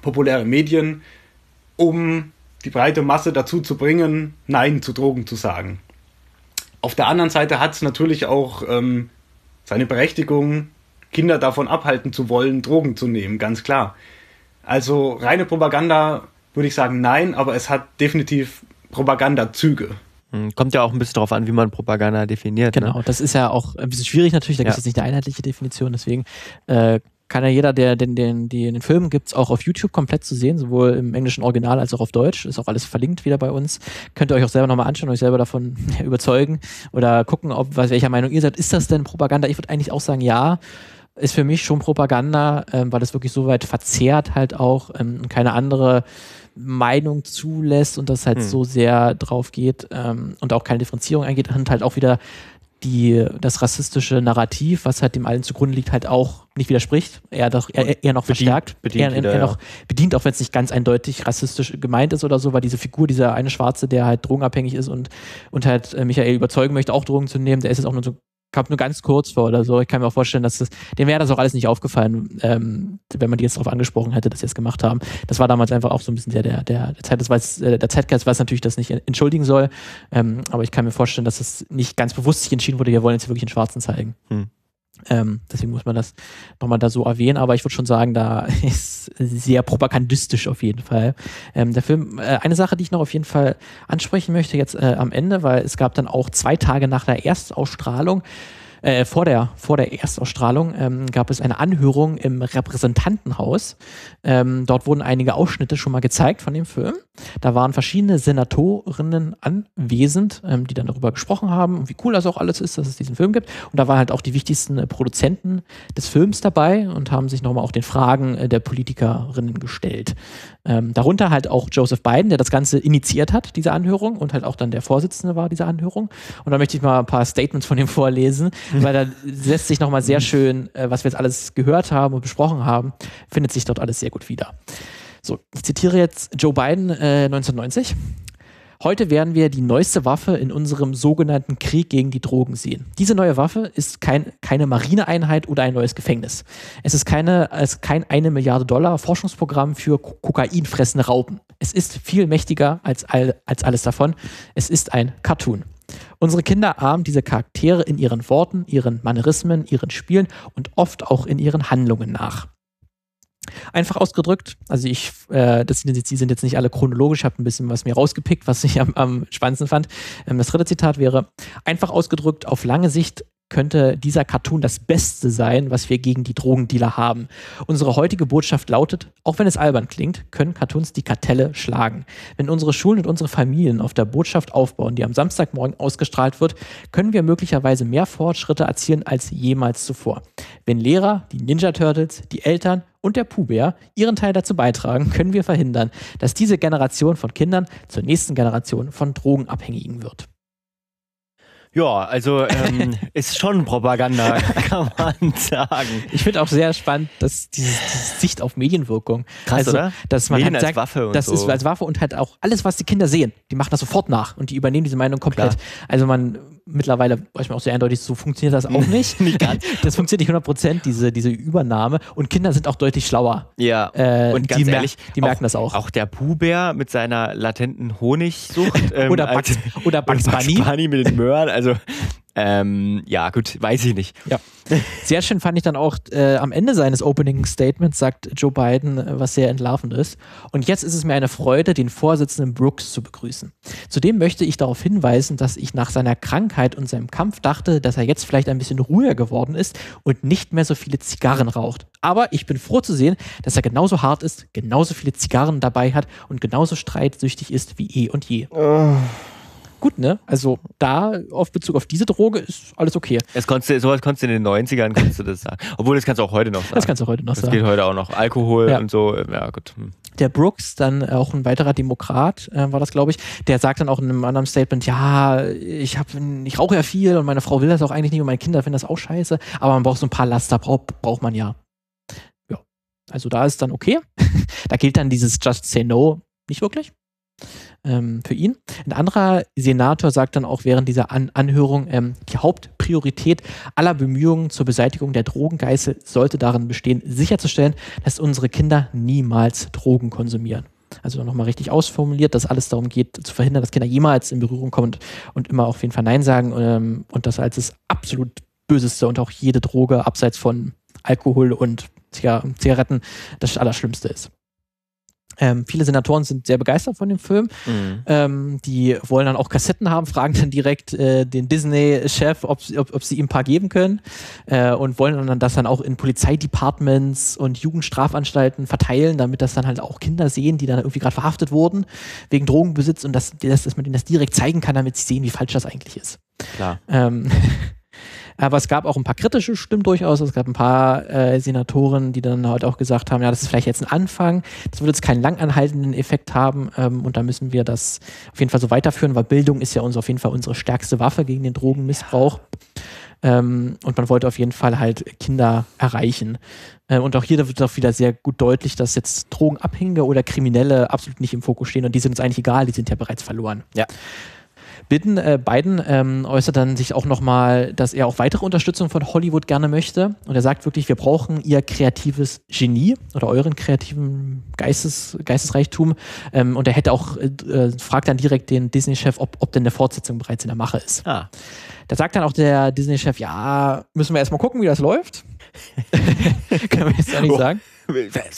populäre Medien, um die breite Masse dazu zu bringen, Nein zu Drogen zu sagen. Auf der anderen Seite hat es natürlich auch ähm, seine Berechtigung, Kinder davon abhalten zu wollen, Drogen zu nehmen, ganz klar. Also reine Propaganda würde ich sagen nein, aber es hat definitiv Propagandazüge. Hm, kommt ja auch ein bisschen darauf an, wie man Propaganda definiert. Genau, ne? das ist ja auch ein bisschen schwierig natürlich, da gibt es jetzt nicht eine einheitliche Definition, deswegen äh, kann ja jeder, der den, den, den, den Film gibt es auch auf YouTube komplett zu sehen, sowohl im englischen Original als auch auf Deutsch. Ist auch alles verlinkt wieder bei uns. Könnt ihr euch auch selber nochmal anschauen, euch selber davon überzeugen oder gucken, ob was welcher Meinung ihr seid. Ist das denn Propaganda? Ich würde eigentlich auch sagen, ja ist für mich schon Propaganda, ähm, weil es wirklich so weit verzerrt halt auch ähm, keine andere Meinung zulässt und das halt hm. so sehr drauf geht ähm, und auch keine Differenzierung eingeht und halt auch wieder die, das rassistische Narrativ, was halt dem allen zugrunde liegt, halt auch nicht widerspricht, eher doch eher, eher noch bedient, verstärkt, bedient eher, wieder, eher noch bedient, auch wenn es nicht ganz eindeutig rassistisch gemeint ist oder so, weil diese Figur, dieser eine Schwarze, der halt drogenabhängig ist und, und halt äh, Michael überzeugen möchte, auch Drogen zu nehmen, der ist jetzt auch nur so kommt nur ganz kurz vor oder so. Ich kann mir auch vorstellen, dass das, dem wäre das auch alles nicht aufgefallen, ähm, wenn man die jetzt darauf angesprochen hätte, dass sie es gemacht haben. Das war damals einfach auch so ein bisschen der, der, der, der Zeit, das weiß, äh, der Zeitgeist weiß natürlich, das nicht entschuldigen soll. Ähm, aber ich kann mir vorstellen, dass es nicht ganz bewusst sich entschieden wurde, wir wollen jetzt wirklich den Schwarzen zeigen. Hm. Ähm, deswegen muss man das nochmal da so erwähnen, aber ich würde schon sagen, da ist sehr propagandistisch auf jeden Fall. Ähm, der Film, äh, eine Sache, die ich noch auf jeden Fall ansprechen möchte jetzt äh, am Ende, weil es gab dann auch zwei Tage nach der Erstausstrahlung äh, vor, der, vor der Erstausstrahlung ähm, gab es eine Anhörung im Repräsentantenhaus. Ähm, dort wurden einige Ausschnitte schon mal gezeigt von dem Film. Da waren verschiedene Senatorinnen anwesend, ähm, die dann darüber gesprochen haben, wie cool das auch alles ist, dass es diesen Film gibt. Und da waren halt auch die wichtigsten äh, Produzenten des Films dabei und haben sich nochmal auch den Fragen äh, der Politikerinnen gestellt. Ähm, darunter halt auch Joseph Biden, der das Ganze initiiert hat, diese Anhörung, und halt auch dann der Vorsitzende war dieser Anhörung. Und da möchte ich mal ein paar Statements von ihm vorlesen, weil da lässt sich nochmal sehr schön, äh, was wir jetzt alles gehört haben und besprochen haben, findet sich dort alles sehr gut wieder. So, ich zitiere jetzt Joe Biden äh, 1990. Heute werden wir die neueste Waffe in unserem sogenannten Krieg gegen die Drogen sehen. Diese neue Waffe ist kein, keine Marineeinheit oder ein neues Gefängnis. Es ist, keine, es ist kein eine Milliarde Dollar Forschungsprogramm für kokainfressende Raupen. Es ist viel mächtiger als, all, als alles davon. Es ist ein Cartoon. Unsere Kinder ahmen diese Charaktere in ihren Worten, ihren Manierismen, ihren Spielen und oft auch in ihren Handlungen nach. Einfach ausgedrückt, also ich, äh, das sind jetzt, die sind jetzt nicht alle chronologisch, habe ein bisschen was mir rausgepickt, was ich am, am spannendsten fand. Ähm, das dritte Zitat wäre, einfach ausgedrückt, auf lange Sicht könnte dieser Cartoon das Beste sein, was wir gegen die Drogendealer haben. Unsere heutige Botschaft lautet, auch wenn es albern klingt, können Cartoons die Kartelle schlagen. Wenn unsere Schulen und unsere Familien auf der Botschaft aufbauen, die am Samstagmorgen ausgestrahlt wird, können wir möglicherweise mehr Fortschritte erzielen als jemals zuvor. Wenn Lehrer, die Ninja Turtles, die Eltern und der Puber ihren Teil dazu beitragen, können wir verhindern, dass diese Generation von Kindern zur nächsten Generation von Drogenabhängigen wird. Ja, also ähm, ist schon Propaganda, kann man sagen. Ich finde auch sehr spannend, dass diese, diese Sicht auf Medienwirkung. Krass, also, oder? Dass man Medien halt als sagt, Waffe und das so. ist als Waffe und halt auch alles, was die Kinder sehen, die machen das sofort nach und die übernehmen diese Meinung komplett. Also man mittlerweile weiß man auch sehr eindeutig, so funktioniert das auch nicht. Nicht ganz. Das funktioniert nicht 100 Prozent, diese, diese Übernahme. Und Kinder sind auch deutlich schlauer. Ja, Äh, und ganz die mer- ehrlich, die merken das auch. Auch der Puh-Bär mit seiner latenten Honigsucht. ähm, Oder Bugs- oder Bugs Bunny. Bunny mit den Möhren, also ähm, ja gut, weiß ich nicht. Ja. Sehr schön fand ich dann auch äh, am Ende seines Opening Statements sagt Joe Biden, äh, was sehr entlarvend ist. Und jetzt ist es mir eine Freude, den Vorsitzenden Brooks zu begrüßen. Zudem möchte ich darauf hinweisen, dass ich nach seiner Krankheit und seinem Kampf dachte, dass er jetzt vielleicht ein bisschen ruhiger geworden ist und nicht mehr so viele Zigarren raucht. Aber ich bin froh zu sehen, dass er genauso hart ist, genauso viele Zigarren dabei hat und genauso streitsüchtig ist wie eh und je. Gut, ne? Also da auf Bezug auf diese Droge ist alles okay. Das konntest du, sowas konntest du in den 90ern kannst du das sagen. Obwohl, das kannst du auch heute noch sagen. Das kannst du heute noch Das sagen. geht heute auch noch. Alkohol Ja. und so, ja gut. Hm. der Brooks, dann auch ein weiterer Demokrat, äh, war das, glaube ich, der sagt dann auch in einem anderen Statement, ja, ich hab, ich rauche ja viel und meine Frau will das auch eigentlich nicht und meine Kinder finden das auch scheiße, aber man braucht so ein paar Laster, braucht, braucht man ja. Ja. Also da ist dann okay. da gilt dann dieses Just Say No nicht wirklich. Ähm, für ihn. Ein anderer Senator sagt dann auch während dieser An Anhörung, ähm, die Hauptpriorität aller Bemühungen zur Beseitigung der Drogengeißel sollte darin bestehen, sicherzustellen, dass unsere Kinder niemals Drogen konsumieren. Also nochmal richtig ausformuliert, dass alles darum geht, zu verhindern, dass Kinder jemals in Berührung kommen und, und immer auf jeden Fall Nein sagen ähm, und das als das absolut Böseste und auch jede Droge abseits von Alkohol und Ziga Zigaretten das Allerschlimmste ist. Ähm, viele Senatoren sind sehr begeistert von dem Film. Mhm. Ähm, die wollen dann auch Kassetten haben, fragen dann direkt äh, den Disney-Chef, ob, sie- ob, ob sie ihm ein paar geben können äh, und wollen dann das dann auch in Polizeidepartments und Jugendstrafanstalten verteilen, damit das dann halt auch Kinder sehen, die dann irgendwie gerade verhaftet wurden wegen Drogenbesitz und dass, dass, dass man ihnen das direkt zeigen kann, damit sie sehen, wie falsch das eigentlich ist. Klar. Ähm, aber es gab auch ein paar kritische Stimmen durchaus. Es gab ein paar äh, Senatoren, die dann halt auch gesagt haben, ja, das ist vielleicht jetzt ein Anfang. Das wird jetzt keinen langanhaltenden Effekt haben ähm, und da müssen wir das auf jeden Fall so weiterführen, weil Bildung ist ja uns auf jeden Fall unsere stärkste Waffe gegen den Drogenmissbrauch. Ähm, und man wollte auf jeden Fall halt Kinder erreichen. Äh, und auch hier wird auch wieder sehr gut deutlich, dass jetzt Drogenabhängige oder Kriminelle absolut nicht im Fokus stehen und die sind uns eigentlich egal, die sind ja bereits verloren. Ja. Biden, äh, Biden ähm, äußert dann sich auch nochmal, dass er auch weitere Unterstützung von Hollywood gerne möchte. Und er sagt wirklich, wir brauchen ihr kreatives Genie oder euren kreativen Geistes, Geistesreichtum. Ähm, und er hätte auch, äh, äh fragt dann direkt den Disney-Chef, ob, ob denn eine Fortsetzung bereits in der Mache ist. Ah. Da sagt dann auch der Disney-Chef, ja, müssen wir erstmal gucken, wie das läuft. Können wir jetzt auch nicht sagen.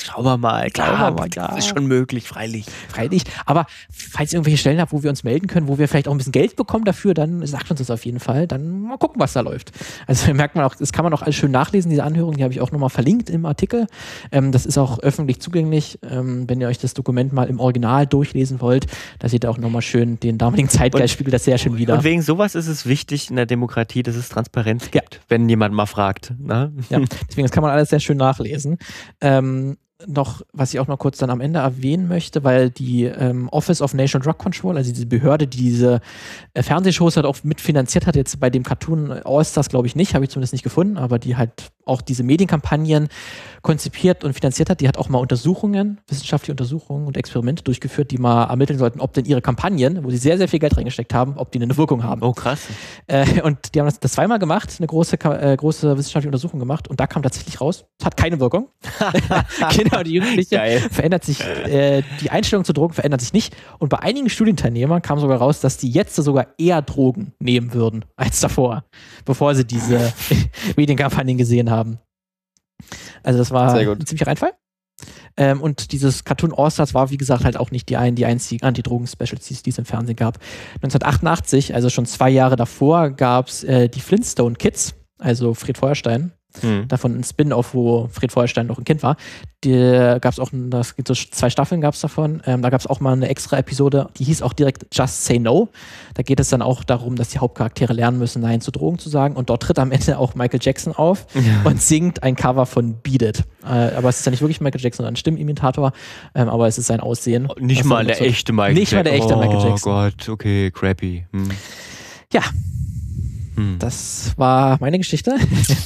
Schauen wir mal, klar, wir mal, klar. das ist schon möglich, freilich. Freilich. Aber falls ihr irgendwelche Stellen habt, wo wir uns melden können, wo wir vielleicht auch ein bisschen Geld bekommen dafür, dann sagt uns das auf jeden Fall. Dann mal gucken, was da läuft. Also merkt man auch, das kann man auch alles schön nachlesen, diese Anhörung, die habe ich auch nochmal verlinkt im Artikel. Ähm, das ist auch öffentlich zugänglich. Ähm, wenn ihr euch das Dokument mal im Original durchlesen wollt, da seht ihr auch nochmal schön den damaligen Zeitgeist, spiegelt das sehr schön wieder. Und wegen sowas ist es wichtig in der Demokratie, dass es Transparenz gibt, wenn jemand mal fragt. Ne? Ja, deswegen, das kann man alles sehr schön nachlesen. Ähm, noch, was ich auch noch kurz dann am Ende erwähnen möchte, weil die ähm, Office of National Drug Control, also diese Behörde, die diese äh, Fernsehshows halt auch mitfinanziert hat, jetzt bei dem Cartoon All-Stars glaube ich nicht, habe ich zumindest nicht gefunden, aber die halt auch diese Medienkampagnen konzipiert und finanziert hat, die hat auch mal Untersuchungen, wissenschaftliche Untersuchungen und Experimente durchgeführt, die mal ermitteln sollten, ob denn ihre Kampagnen, wo sie sehr, sehr viel Geld reingesteckt haben, ob die eine Wirkung haben. Oh, krass. Äh, und die haben das, das zweimal gemacht, eine große, äh, große wissenschaftliche Untersuchung gemacht und da kam tatsächlich raus, es hat keine Wirkung. genau, die Jugendliche Geil. verändert sich, äh, die Einstellung zu Drogen verändert sich nicht. Und bei einigen Studienteilnehmern kam sogar raus, dass die jetzt sogar eher Drogen nehmen würden als davor, bevor sie diese Medienkampagnen gesehen haben. Also das war ein ziemlicher Reinfall. Ähm, und dieses Cartoon All-Stars war, wie gesagt, halt auch nicht die, ein, die einzigen Anti-Drogen-Specials, die es im Fernsehen gab. 1988, also schon zwei Jahre davor, gab es äh, die Flintstone Kids, also Fred Feuerstein. Hm. Davon ein Spin-off, wo Fred Feuerstein noch ein Kind war. Die gab es auch, das gibt so zwei Staffeln gab es davon. Ähm, da gab es auch mal eine extra Episode, die hieß auch direkt Just Say No. Da geht es dann auch darum, dass die Hauptcharaktere lernen müssen, Nein zu Drogen zu sagen. Und dort tritt am Ende auch Michael Jackson auf und singt ein Cover von Beat It. Äh, aber es ist ja nicht wirklich Michael Jackson, sondern ein Stimmenimitator. Ähm, aber es ist sein Aussehen. Nicht Was mal der so- echte Michael Nicht mal der echte Michael Oh Jackson. Gott, okay, crappy. Hm. Ja, Hm. das war meine Geschichte.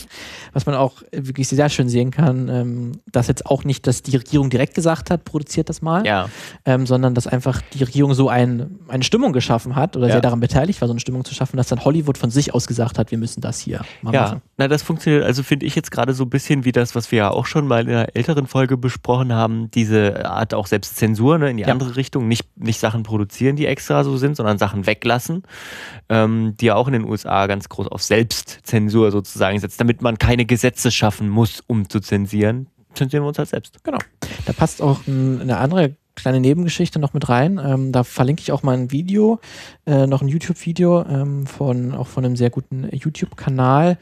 Was man auch wirklich sehr schön sehen kann, ähm, dass jetzt auch nicht, dass die Regierung direkt gesagt hat, produziert das mal, Ja, ähm, sondern dass einfach die Regierung so ein, eine Stimmung geschaffen hat oder Ja. sehr daran beteiligt war, so eine Stimmung zu schaffen, dass dann Hollywood von sich aus gesagt hat, wir müssen das hier mal ja. machen. Na, das funktioniert, also finde ich jetzt gerade so ein bisschen wie das, was wir ja auch schon mal in einer älteren Folge besprochen haben, diese Art auch Selbstzensur ne, in die Ja. andere Richtung, nicht, nicht Sachen produzieren, die extra so sind, sondern Sachen weglassen, ähm, die ja auch in den USA ganz groß auf Selbstzensur sozusagen setzt, damit man keine Gesetze schaffen muss, um zu zensieren. Zensieren wir uns halt selbst. Genau. Da passt auch ein, eine andere kleine Nebengeschichte noch mit rein. Ähm, da verlinke ich auch mal ein Video, äh, noch ein YouTube-Video ähm, von auch von einem sehr guten YouTube-Kanal.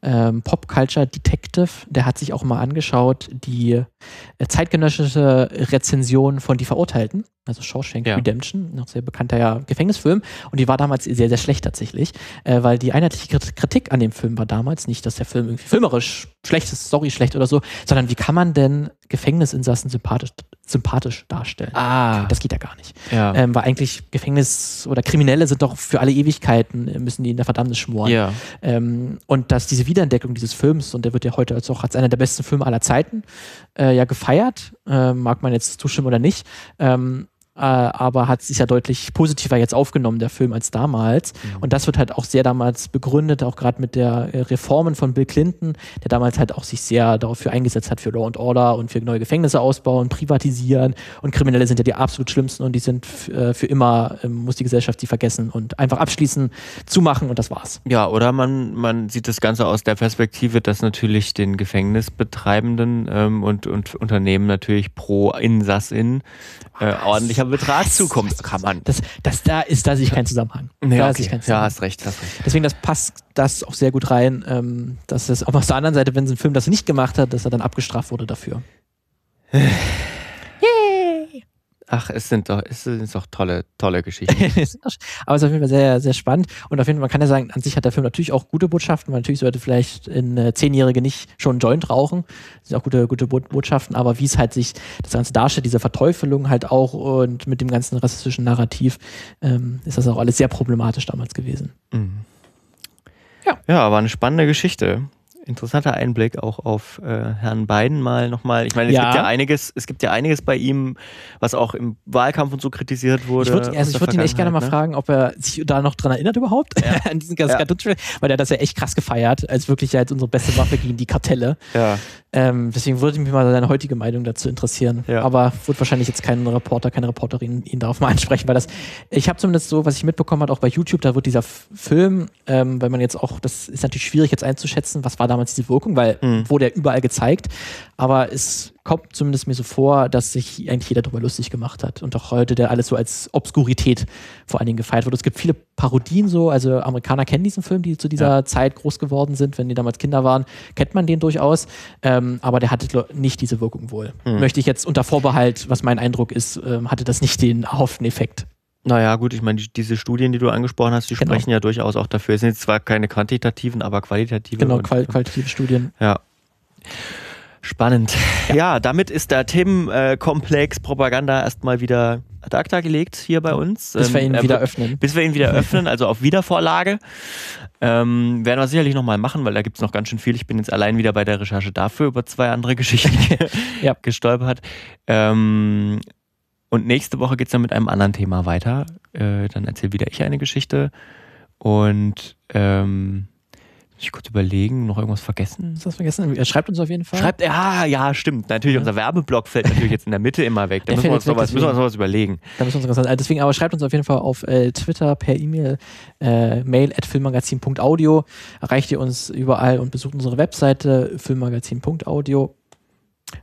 Ähm, Pop Culture Detective, der hat sich auch mal angeschaut, die äh, zeitgenössische Rezension von Die Verurteilten, also Shawshank Ja. Redemption, noch sehr bekannter ja, Gefängnisfilm. Und die war damals sehr, sehr schlecht tatsächlich, äh, weil die einheitliche Krit- Kritik an dem Film war damals nicht, dass der Film irgendwie filmerisch schlecht ist, Story schlecht oder so, sondern wie kann man denn Gefängnisinsassen sympathisch, sympathisch darstellen? Ah, Das geht ja gar nicht. ja. Ähm, weil eigentlich Gefängnis oder Kriminelle sind doch für alle Ewigkeiten, äh, müssen die in der Verdammnis schmoren. ja. Ähm, und dass diese Wiederentdeckung dieses Films, und der wird ja heute als auch als einer der besten Filme aller Zeiten äh, ja gefeiert, äh, mag man jetzt zustimmen oder nicht, ähm, äh, aber hat sich ja deutlich positiver jetzt aufgenommen, der Film, als damals. Und das wird halt auch sehr damals begründet, auch gerade mit der äh, Reformen von Bill Clinton, der damals halt auch sich sehr dafür eingesetzt hat, für Law and Order und für neue Gefängnisse ausbauen, privatisieren. Und Kriminelle sind ja die absolut schlimmsten und die sind äh, für immer, ähm, muss die Gesellschaft sie vergessen und einfach abschließen, zumachen und das war's. Ja, oder man, man sieht das Ganze aus der Perspektive, dass natürlich den Gefängnisbetreibenden ähm, und, und Unternehmen natürlich pro Insassin äh, ordentlicher Betrag zukommt. Kann man. Das, das, da ist da sich kein Zusammenhang. Nee, da okay. sich kein Ja, Zusammenhang. hast recht, hast recht. Deswegen das passt das auch sehr gut rein, ähm, dass es auch auf der anderen Seite, wenn so ein Film das nicht gemacht hat, dass er dann abgestraft wurde dafür. Ach, es sind doch, es sind doch tolle, tolle Geschichten. Aber es ist auf jeden Fall sehr, sehr spannend. Und auf jeden Fall, man kann ja sagen, an sich hat der Film natürlich auch gute Botschaften, weil natürlich sollte vielleicht ein äh, Zehnjährige nicht schon einen Joint rauchen. Das sind auch gute, gute Bo Botschaften, aber wie es halt sich das Ganze darstellt, diese Verteufelung halt auch und mit dem ganzen rassistischen Narrativ, ähm, ist das auch alles sehr problematisch damals gewesen. Ja, war eine spannende Geschichte. Interessanter Einblick auch auf äh, Herrn Biden mal nochmal. Ich meine, es Ja. gibt ja einiges, es gibt ja einiges bei ihm, was auch im Wahlkampf und so kritisiert wurde. Ich würde aus also ich der würd ihn echt gerne mal Vergangenheit, fragen, ob er sich da noch dran erinnert überhaupt, an diesen ganzen Ja. Cartoon weil er das ja echt krass gefeiert, als wirklich als unsere beste Waffe gegen die Kartelle. Ne? Ja. Ähm, deswegen würde mich mal seine heutige Meinung dazu interessieren. Ja. Aber wird wahrscheinlich jetzt kein Reporter, keine Reporterin ihn darauf mal ansprechen, weil das, ich habe zumindest so, was ich mitbekommen habe, auch bei YouTube, da wird dieser Film, ähm, weil man jetzt auch, das ist natürlich schwierig jetzt einzuschätzen, was war damals diese Wirkung, weil Mhm. wurde ja überall gezeigt, aber es kommt zumindest mir so vor, dass sich eigentlich jeder darüber lustig gemacht hat und auch heute der alles so als Obskurität vor allen Dingen gefeiert wird. Es gibt viele Parodien so, also Amerikaner kennen diesen Film, die zu dieser Ja. Zeit groß geworden sind, wenn die damals Kinder waren, kennt man den durchaus, ähm, aber der hatte nicht diese Wirkung wohl. Hm. Möchte ich jetzt unter Vorbehalt, was mein Eindruck ist, ähm, hatte das nicht den erhofften Effekt. Naja, gut, ich meine, die, diese Studien, die du angesprochen hast, die Genau. sprechen ja durchaus auch dafür. Es sind jetzt zwar keine quantitativen, aber qualitative. Genau, qual qualitative Studien. Ja. Spannend. Ja, damit ist der Themenkomplex Propaganda erstmal wieder ad acta gelegt hier bei uns. Bis wir Ähm, ihn er wieder öffnen. Bis wir ihn wieder öffnen, also auf Wiedervorlage. Ähm, werden wir sicherlich nochmal machen, weil da gibt es noch ganz schön viel. Ich bin jetzt allein wieder bei der Recherche dafür über zwei andere Geschichten Ja. gestolpert. Ähm, und nächste Woche geht es dann mit einem anderen Thema weiter. Äh, dann erzähle wieder ich eine Geschichte. Und ähm, muss ich kurz überlegen, noch irgendwas vergessen? Hast du das vergessen? Er schreibt uns auf jeden Fall. Schreibt, ja, ja, stimmt. Natürlich, unser Werbeblock fällt natürlich jetzt in der Mitte immer weg. Da müssen wir, uns jetzt weg, noch was, müssen wir uns deswegen. noch was überlegen. Da müssen wir uns ganz deswegen, aber schreibt uns auf jeden Fall auf äh, Twitter per E-Mail, äh, mail at filmmagazin.audio. Erreicht ihr uns überall und besucht unsere Webseite filmmagazin.audio.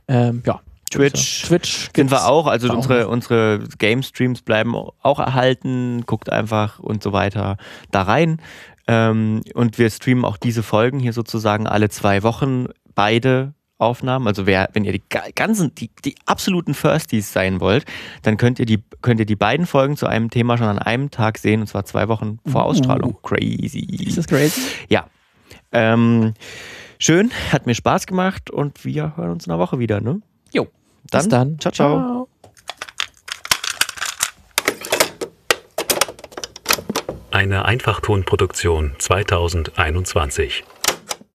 Ähm, ja. Twitch. Twitch Sind wir auch, also auch unsere, unsere Game-Streams bleiben auch erhalten. Guckt einfach und so weiter da rein. Ähm, und wir streamen auch diese Folgen hier sozusagen alle zwei Wochen, beide Aufnahmen. Also wer, wenn ihr die ga- ganzen, die, die absoluten Firsties sein wollt, dann könnt ihr die, könnt ihr die beiden Folgen zu einem Thema schon an einem Tag sehen, und zwar zwei Wochen vor Uh. Ausstrahlung. Crazy. Ist das crazy? Ja. Ähm, schön, hat mir Spaß gemacht und wir hören uns in einer Woche wieder, ne? Jo. Dann, Bis dann. Ciao, ciao. Eine Einfachtonproduktion 2021.